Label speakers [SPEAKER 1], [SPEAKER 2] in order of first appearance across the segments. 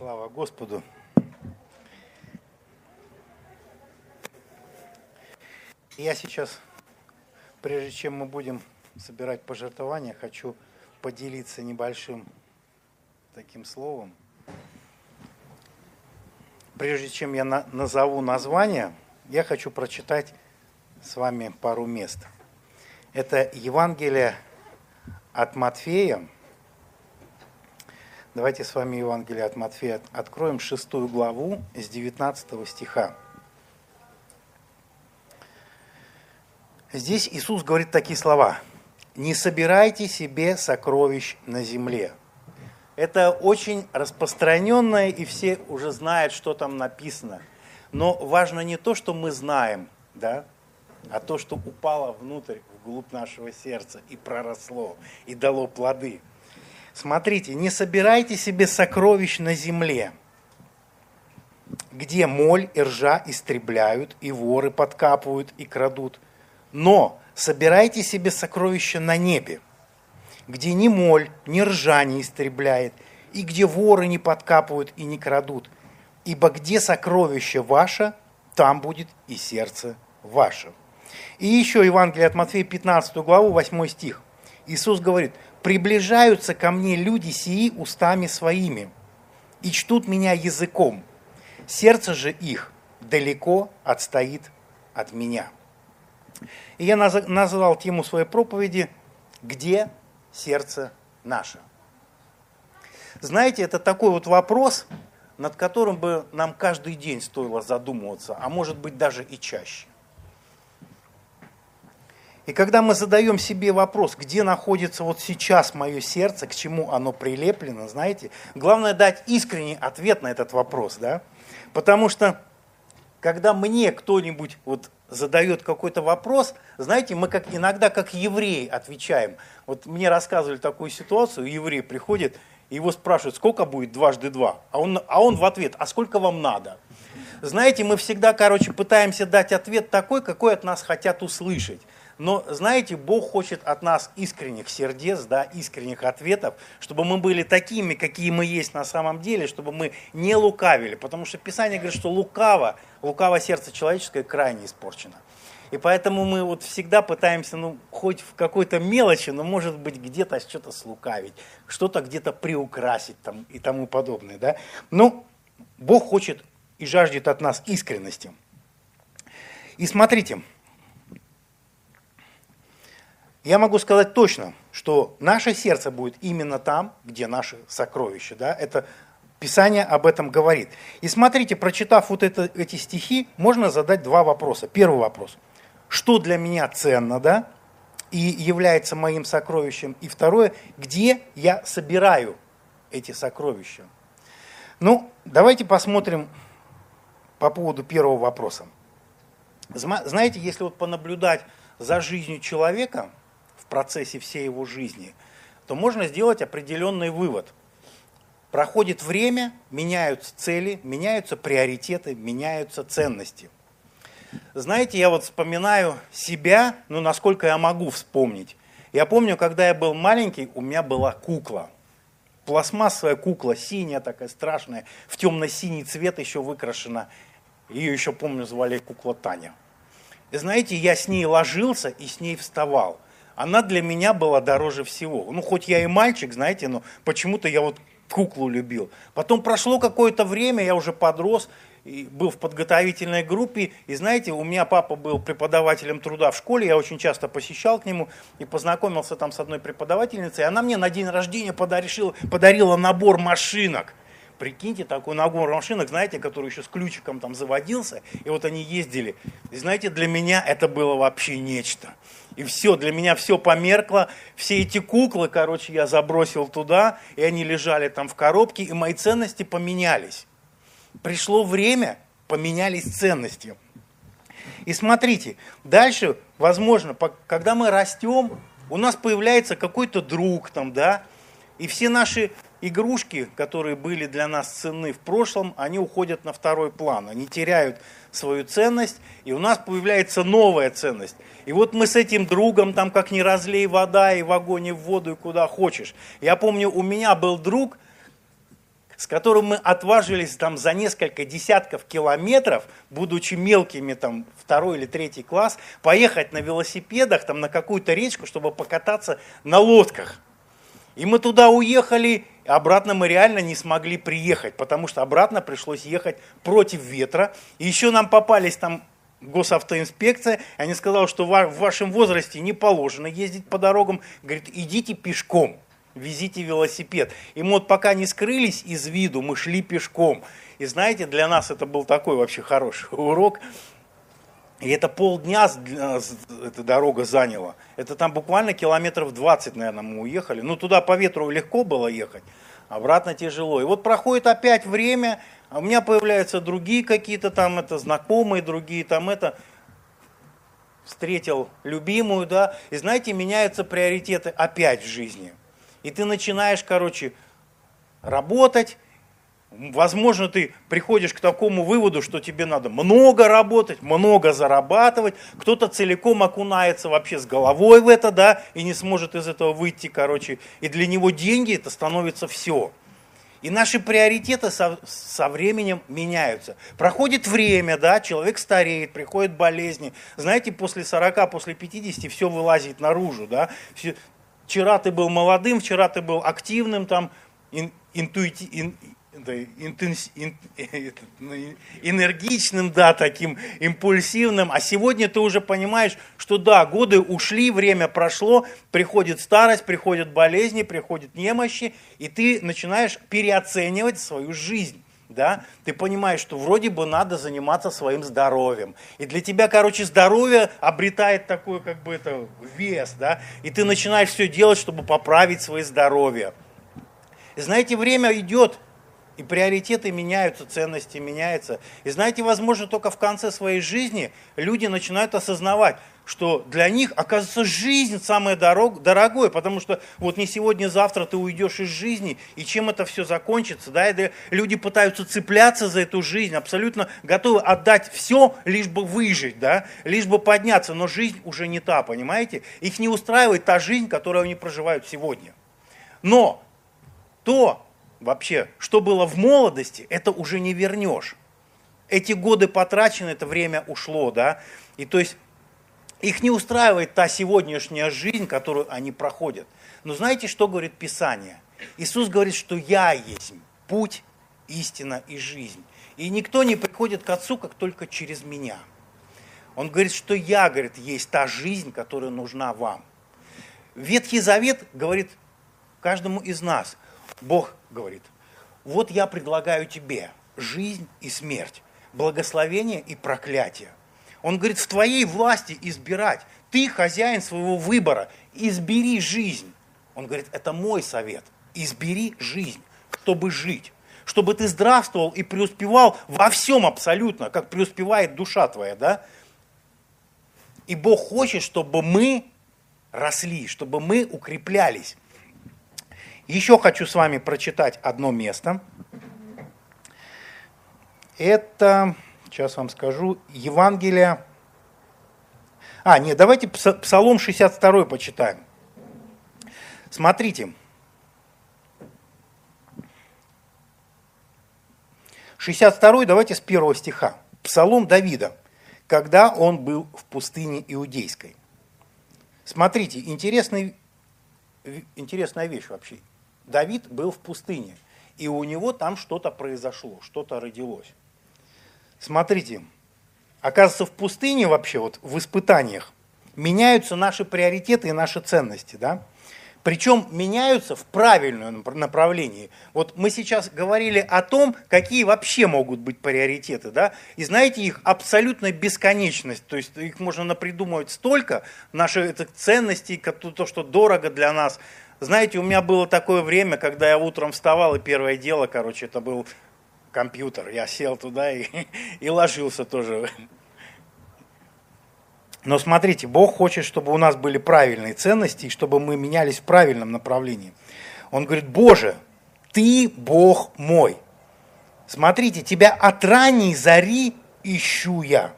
[SPEAKER 1] Слава Господу. Я сейчас, прежде чем мы будем собирать пожертвования, хочу поделиться небольшим таким словом. Прежде чем я на назову название, я хочу прочитать с вами пару мест. Это Евангелие от Матфея, Давайте с вами Евангелие от Матфея откроем шестую главу с 19 стиха. Здесь Иисус говорит такие слова. «Не собирайте себе сокровищ на земле». Это очень распространенное, и все уже знают, что там написано. Но важно не то, что мы знаем, да, а то, что упало внутрь, вглубь нашего сердца и проросло, и дало плоды – Смотрите, не собирайте себе сокровищ на земле, где моль и ржа истребляют, и воры подкапывают и крадут. Но собирайте себе сокровища на небе, где ни моль, ни ржа не истребляет, и где воры не подкапывают и не крадут. Ибо где сокровище ваше, там будет и сердце ваше. И еще Евангелие от Матфея, 15 главу, 8 стих. Иисус говорит – приближаются ко мне люди сии устами своими и чтут меня языком. Сердце же их далеко отстоит от меня. И я назвал тему своей проповеди «Где сердце наше?». Знаете, это такой вот вопрос, над которым бы нам каждый день стоило задумываться, а может быть даже и чаще. И когда мы задаем себе вопрос, где находится вот сейчас мое сердце, к чему оно прилеплено, знаете, главное дать искренний ответ на этот вопрос, да? Потому что когда мне кто-нибудь вот задает какой-то вопрос, знаете, мы как иногда как евреи отвечаем. Вот мне рассказывали такую ситуацию, еврей приходит, его спрашивают, сколько будет дважды два? А он, а он в ответ, а сколько вам надо? Знаете, мы всегда, короче, пытаемся дать ответ такой, какой от нас хотят услышать. Но, знаете, Бог хочет от нас искренних сердец, да, искренних ответов, чтобы мы были такими, какие мы есть на самом деле, чтобы мы не лукавили. Потому что Писание говорит, что лукаво, лукаво сердце человеческое крайне испорчено. И поэтому мы вот всегда пытаемся, ну, хоть в какой-то мелочи, но может быть где-то что-то слукавить, что-то где-то приукрасить там, и тому подобное. Да? Ну, Бог хочет и жаждет от нас искренности. И смотрите, я могу сказать точно, что наше сердце будет именно там, где наши сокровища. Да? Это Писание об этом говорит. И смотрите, прочитав вот это, эти стихи, можно задать два вопроса. Первый вопрос. Что для меня ценно, да, и является моим сокровищем? И второе, где я собираю эти сокровища? Ну, давайте посмотрим по поводу первого вопроса. Знаете, если вот понаблюдать за жизнью человека – процессе всей его жизни, то можно сделать определенный вывод. Проходит время, меняются цели, меняются приоритеты, меняются ценности. Знаете, я вот вспоминаю себя, ну, насколько я могу вспомнить. Я помню, когда я был маленький, у меня была кукла. Пластмассовая кукла, синяя такая страшная, в темно-синий цвет еще выкрашена. Ее еще, помню, звали кукла Таня. И знаете, я с ней ложился и с ней вставал она для меня была дороже всего. Ну, хоть я и мальчик, знаете, но почему-то я вот куклу любил. Потом прошло какое-то время, я уже подрос, и был в подготовительной группе, и знаете, у меня папа был преподавателем труда в школе, я очень часто посещал к нему и познакомился там с одной преподавательницей, и она мне на день рождения подарила, подарила набор машинок. Прикиньте, такой набор машинок, знаете, который еще с ключиком там заводился, и вот они ездили. И знаете, для меня это было вообще нечто. И все, для меня все померкло. Все эти куклы, короче, я забросил туда, и они лежали там в коробке, и мои ценности поменялись. Пришло время, поменялись ценности. И смотрите, дальше, возможно, когда мы растем, у нас появляется какой-то друг там, да, и все наши игрушки, которые были для нас ценны в прошлом, они уходят на второй план, они теряют свою ценность, и у нас появляется новая ценность. И вот мы с этим другом, там как не разлей вода, и в огонь, и в воду, и куда хочешь. Я помню, у меня был друг, с которым мы отважились там за несколько десятков километров, будучи мелкими там второй или третий класс, поехать на велосипедах там на какую-то речку, чтобы покататься на лодках. И мы туда уехали, обратно мы реально не смогли приехать, потому что обратно пришлось ехать против ветра. И еще нам попались там госавтоинспекция, и они сказали, что в вашем возрасте не положено ездить по дорогам, говорит, идите пешком, везите велосипед. И мы вот пока не скрылись из виду, мы шли пешком. И знаете, для нас это был такой вообще хороший урок. И это полдня эта дорога заняла. Это там буквально километров 20, наверное, мы уехали. Ну, туда по ветру легко было ехать, обратно тяжело. И вот проходит опять время, а у меня появляются другие какие-то там, это знакомые, другие там это. Встретил любимую, да, и знаете, меняются приоритеты опять в жизни. И ты начинаешь, короче, работать, Возможно, ты приходишь к такому выводу, что тебе надо много работать, много зарабатывать. Кто-то целиком окунается вообще с головой в это, да, и не сможет из этого выйти, короче. И для него деньги это становится все. И наши приоритеты со, со временем меняются. Проходит время, да, человек стареет, приходят болезни. Знаете, после 40, после 50 все вылазит наружу, да. Все, вчера ты был молодым, вчера ты был активным, там, ин, интуити, ин, интенс, ин, ну, энергичным, да, таким импульсивным, а сегодня ты уже понимаешь, что да, годы ушли, время прошло, приходит старость, приходят болезни, приходят немощи, и ты начинаешь переоценивать свою жизнь. Да? Ты понимаешь, что вроде бы надо заниматься своим здоровьем. И для тебя, короче, здоровье обретает такой, как бы, это, вес, да? И ты начинаешь все делать, чтобы поправить свое здоровье. И знаете, время идет, и приоритеты меняются, ценности меняются. И знаете, возможно, только в конце своей жизни люди начинают осознавать, что для них, оказывается, жизнь самое дорог, дорогое, потому что вот не сегодня, завтра ты уйдешь из жизни, и чем это все закончится, да, и люди пытаются цепляться за эту жизнь, абсолютно готовы отдать все, лишь бы выжить, да, лишь бы подняться, но жизнь уже не та, понимаете? Их не устраивает та жизнь, которую они проживают сегодня. Но то, вообще, что было в молодости, это уже не вернешь. Эти годы потрачены, это время ушло, да. И то есть их не устраивает та сегодняшняя жизнь, которую они проходят. Но знаете, что говорит Писание? Иисус говорит, что я есть путь, истина и жизнь. И никто не приходит к Отцу, как только через меня. Он говорит, что я, говорит, есть та жизнь, которая нужна вам. Ветхий Завет говорит каждому из нас, Бог говорит, вот я предлагаю тебе жизнь и смерть, благословение и проклятие. Он говорит, в твоей власти избирать. Ты хозяин своего выбора. Избери жизнь. Он говорит, это мой совет. Избери жизнь, чтобы жить. Чтобы ты здравствовал и преуспевал во всем абсолютно, как преуспевает душа твоя, да? И Бог хочет, чтобы мы росли, чтобы мы укреплялись. Еще хочу с вами прочитать одно место. Это, сейчас вам скажу, Евангелие. А, нет, давайте Псалом 62 почитаем. Смотрите. 62 давайте с первого стиха. Псалом Давида, когда он был в пустыне Иудейской. Смотрите, интересный, интересная вещь вообще. Давид был в пустыне, и у него там что-то произошло, что-то родилось. Смотрите, оказывается, в пустыне вообще, вот в испытаниях, меняются наши приоритеты и наши ценности, да? Причем меняются в правильном направлении. Вот мы сейчас говорили о том, какие вообще могут быть приоритеты, да, и знаете, их абсолютная бесконечность, то есть их можно напридумывать столько, наши это ценности, то, что дорого для нас, знаете, у меня было такое время, когда я утром вставал, и первое дело, короче, это был компьютер. Я сел туда и, и ложился тоже. Но смотрите, Бог хочет, чтобы у нас были правильные ценности, и чтобы мы менялись в правильном направлении. Он говорит, Боже, Ты Бог мой. Смотрите, Тебя от ранней зари ищу я.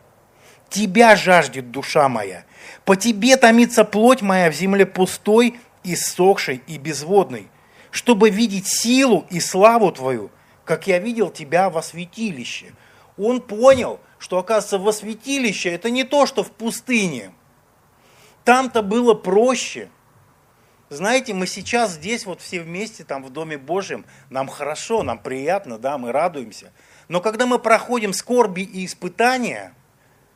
[SPEAKER 1] Тебя жаждет душа моя. По Тебе томится плоть моя в земле пустой, иссохшей и безводной, чтобы видеть силу и славу Твою, как я видел тебя во святилище. Он понял, что, оказывается, во святилище это не то, что в пустыне. Там-то было проще. Знаете, мы сейчас здесь вот все вместе, там в Доме Божьем, нам хорошо, нам приятно, да, мы радуемся. Но когда мы проходим скорби и испытания –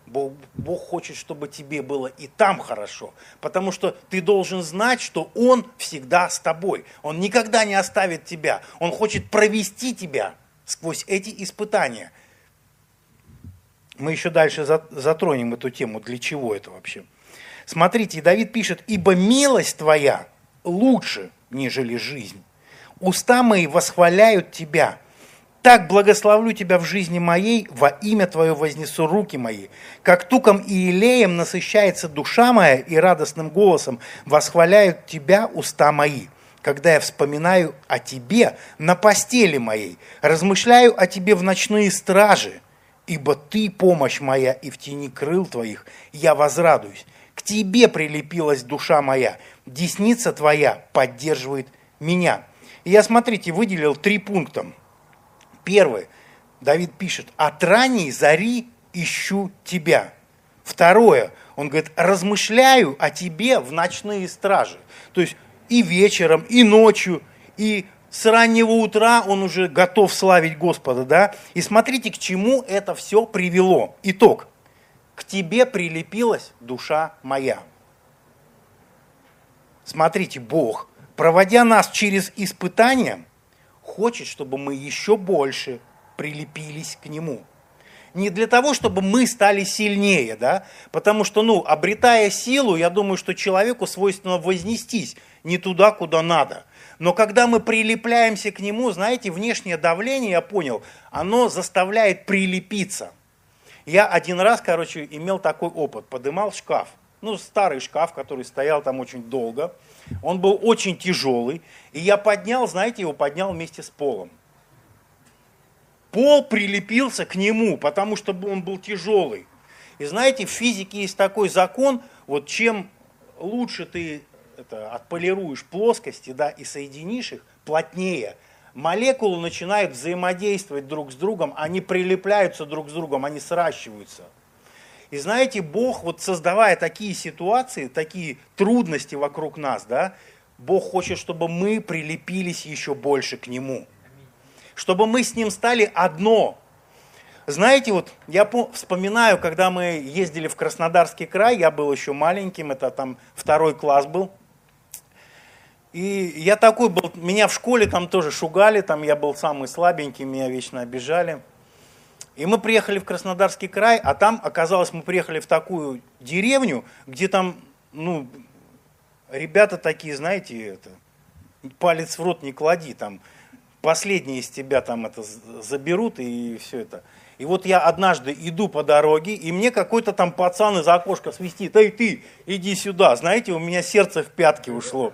[SPEAKER 1] Бог, Бог хочет, чтобы тебе было и там хорошо, потому что ты должен знать, что Он всегда с тобой. Он никогда не оставит тебя. Он хочет провести тебя сквозь эти испытания. Мы еще дальше затронем эту тему, для чего это вообще. Смотрите, Давид пишет, «Ибо милость твоя лучше, нежели жизнь. Уста мои восхваляют тебя, так благословлю тебя в жизни моей, во имя Твое вознесу руки мои. Как туком и илеем насыщается душа моя, и радостным голосом восхваляют Тебя уста мои. Когда я вспоминаю о Тебе на постели моей, размышляю о Тебе в ночные стражи, ибо Ты помощь моя, и в тени крыл Твоих я возрадуюсь. К Тебе прилепилась душа моя, десница Твоя поддерживает меня. И я, смотрите, выделил три пункта – Первое. Давид пишет, от ранней зари ищу тебя. Второе. Он говорит, размышляю о тебе в ночные стражи. То есть и вечером, и ночью, и с раннего утра он уже готов славить Господа, да? И смотрите, к чему это все привело. Итог. К тебе прилепилась душа моя. Смотрите, Бог, проводя нас через испытания, хочет, чтобы мы еще больше прилепились к Нему. Не для того, чтобы мы стали сильнее, да, потому что, ну, обретая силу, я думаю, что человеку свойственно вознестись не туда, куда надо. Но когда мы прилепляемся к нему, знаете, внешнее давление, я понял, оно заставляет прилепиться. Я один раз, короче, имел такой опыт, подымал шкаф, ну, старый шкаф, который стоял там очень долго, он был очень тяжелый, и я поднял, знаете, его поднял вместе с полом. Пол прилепился к нему, потому что он был тяжелый. И знаете, в физике есть такой закон, вот чем лучше ты это, отполируешь плоскости да, и соединишь их плотнее, молекулы начинают взаимодействовать друг с другом, они прилепляются друг с другом, они сращиваются – и знаете, Бог, вот создавая такие ситуации, такие трудности вокруг нас, да, Бог хочет, чтобы мы прилепились еще больше к Нему. Чтобы мы с Ним стали одно. Знаете, вот я вспоминаю, когда мы ездили в Краснодарский край, я был еще маленьким, это там второй класс был. И я такой был, меня в школе там тоже шугали, там я был самый слабенький, меня вечно обижали. И мы приехали в Краснодарский край, а там, оказалось, мы приехали в такую деревню, где там, ну, ребята такие, знаете, это, палец в рот не клади, там, последние из тебя там это заберут и все это. И вот я однажды иду по дороге, и мне какой-то там пацан из окошка свистит, эй ты, иди сюда. Знаете, у меня сердце в пятки ушло.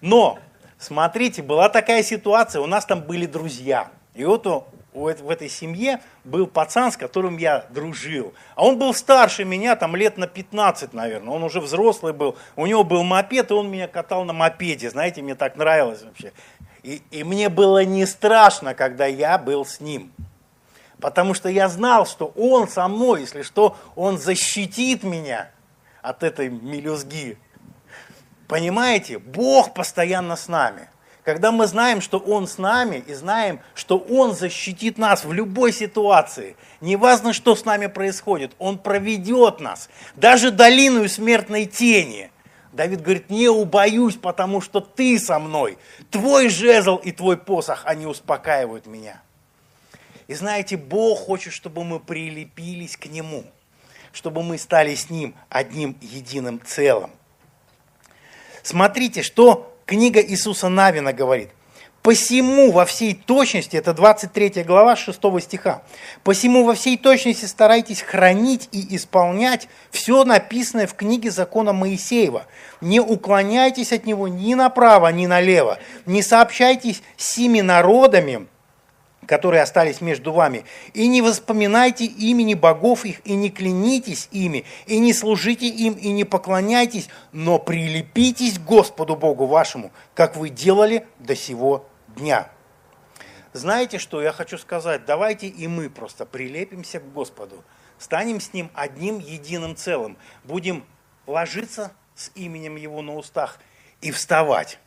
[SPEAKER 1] Но, смотрите, была такая ситуация, у нас там были друзья. И вот в этой семье был пацан, с которым я дружил. А он был старше меня, там лет на 15, наверное. Он уже взрослый был. У него был мопед, и он меня катал на мопеде. Знаете, мне так нравилось вообще. И, и мне было не страшно, когда я был с ним. Потому что я знал, что он со мной, если что, он защитит меня от этой мелюзги. Понимаете? Бог постоянно с нами. Когда мы знаем, что Он с нами, и знаем, что Он защитит нас в любой ситуации, неважно, что с нами происходит, Он проведет нас, даже долину смертной тени. Давид говорит, не убоюсь, потому что ты со мной. Твой жезл и твой посох, они успокаивают меня. И знаете, Бог хочет, чтобы мы прилепились к Нему, чтобы мы стали с Ним одним единым целым. Смотрите, что книга Иисуса Навина говорит. Посему во всей точности, это 23 глава 6 стиха, посему во всей точности старайтесь хранить и исполнять все написанное в книге закона Моисеева. Не уклоняйтесь от него ни направо, ни налево. Не сообщайтесь с сими народами, которые остались между вами, и не воспоминайте имени богов их, и не клянитесь ими, и не служите им, и не поклоняйтесь, но прилепитесь к Господу Богу вашему, как вы делали до сего дня. знаете что, я хочу сказать, давайте и мы просто прилепимся к Господу, станем с Ним одним единым целым, будем ложиться с именем Его на устах и вставать.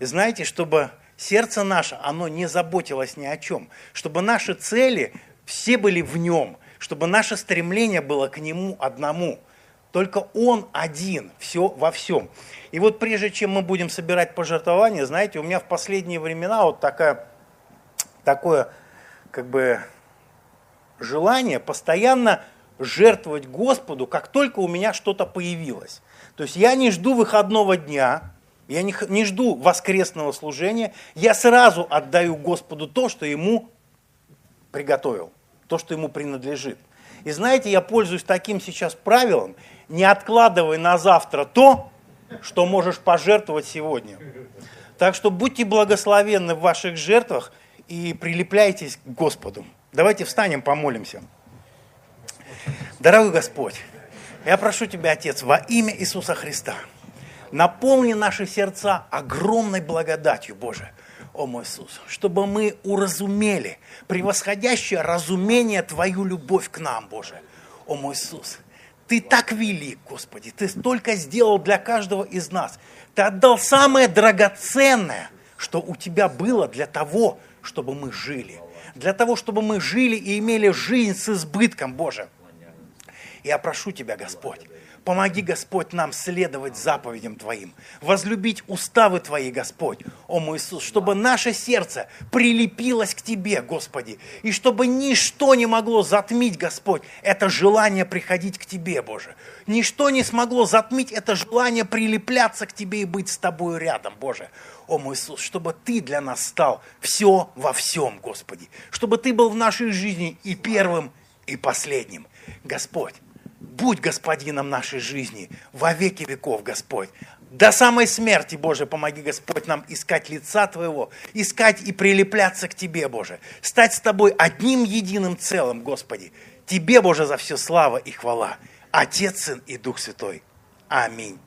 [SPEAKER 1] Знаете, чтобы сердце наше, оно не заботилось ни о чем, чтобы наши цели все были в Нем, чтобы наше стремление было к Нему одному. Только Он один, все во всем. И вот прежде чем мы будем собирать пожертвования, знаете, у меня в последние времена вот такая, такое как бы желание постоянно жертвовать Господу, как только у меня что-то появилось. То есть я не жду выходного дня, я не, не жду воскресного служения, я сразу отдаю Господу то, что Ему приготовил, то, что Ему принадлежит. И знаете, я пользуюсь таким сейчас правилом, не откладывай на завтра то, что можешь пожертвовать сегодня. Так что будьте благословенны в ваших жертвах и прилепляйтесь к Господу. Давайте встанем, помолимся. Дорогой Господь, я прошу Тебя, Отец, во имя Иисуса Христа, наполни наши сердца огромной благодатью, Боже, о мой Иисус, чтобы мы уразумели превосходящее разумение Твою любовь к нам, Боже, о мой Иисус. Ты так велик, Господи, Ты столько сделал для каждого из нас. Ты отдал самое драгоценное, что у Тебя было для того, чтобы мы жили. Для того, чтобы мы жили и имели жизнь с избытком, Боже. Я прошу Тебя, Господь, помоги, Господь, нам следовать заповедям Твоим, возлюбить уставы Твои, Господь, о мой Иисус, чтобы наше сердце прилепилось к Тебе, Господи, и чтобы ничто не могло затмить, Господь, это желание приходить к Тебе, Боже. Ничто не смогло затмить это желание прилепляться к Тебе и быть с Тобою рядом, Боже. О мой Иисус, чтобы Ты для нас стал все во всем, Господи. Чтобы Ты был в нашей жизни и первым, и последним. Господь, будь господином нашей жизни во веки веков, Господь. До самой смерти, Боже, помоги, Господь, нам искать лица Твоего, искать и прилепляться к Тебе, Боже, стать с Тобой одним единым целым, Господи. Тебе, Боже, за все слава и хвала. Отец, Сын и Дух Святой. Аминь.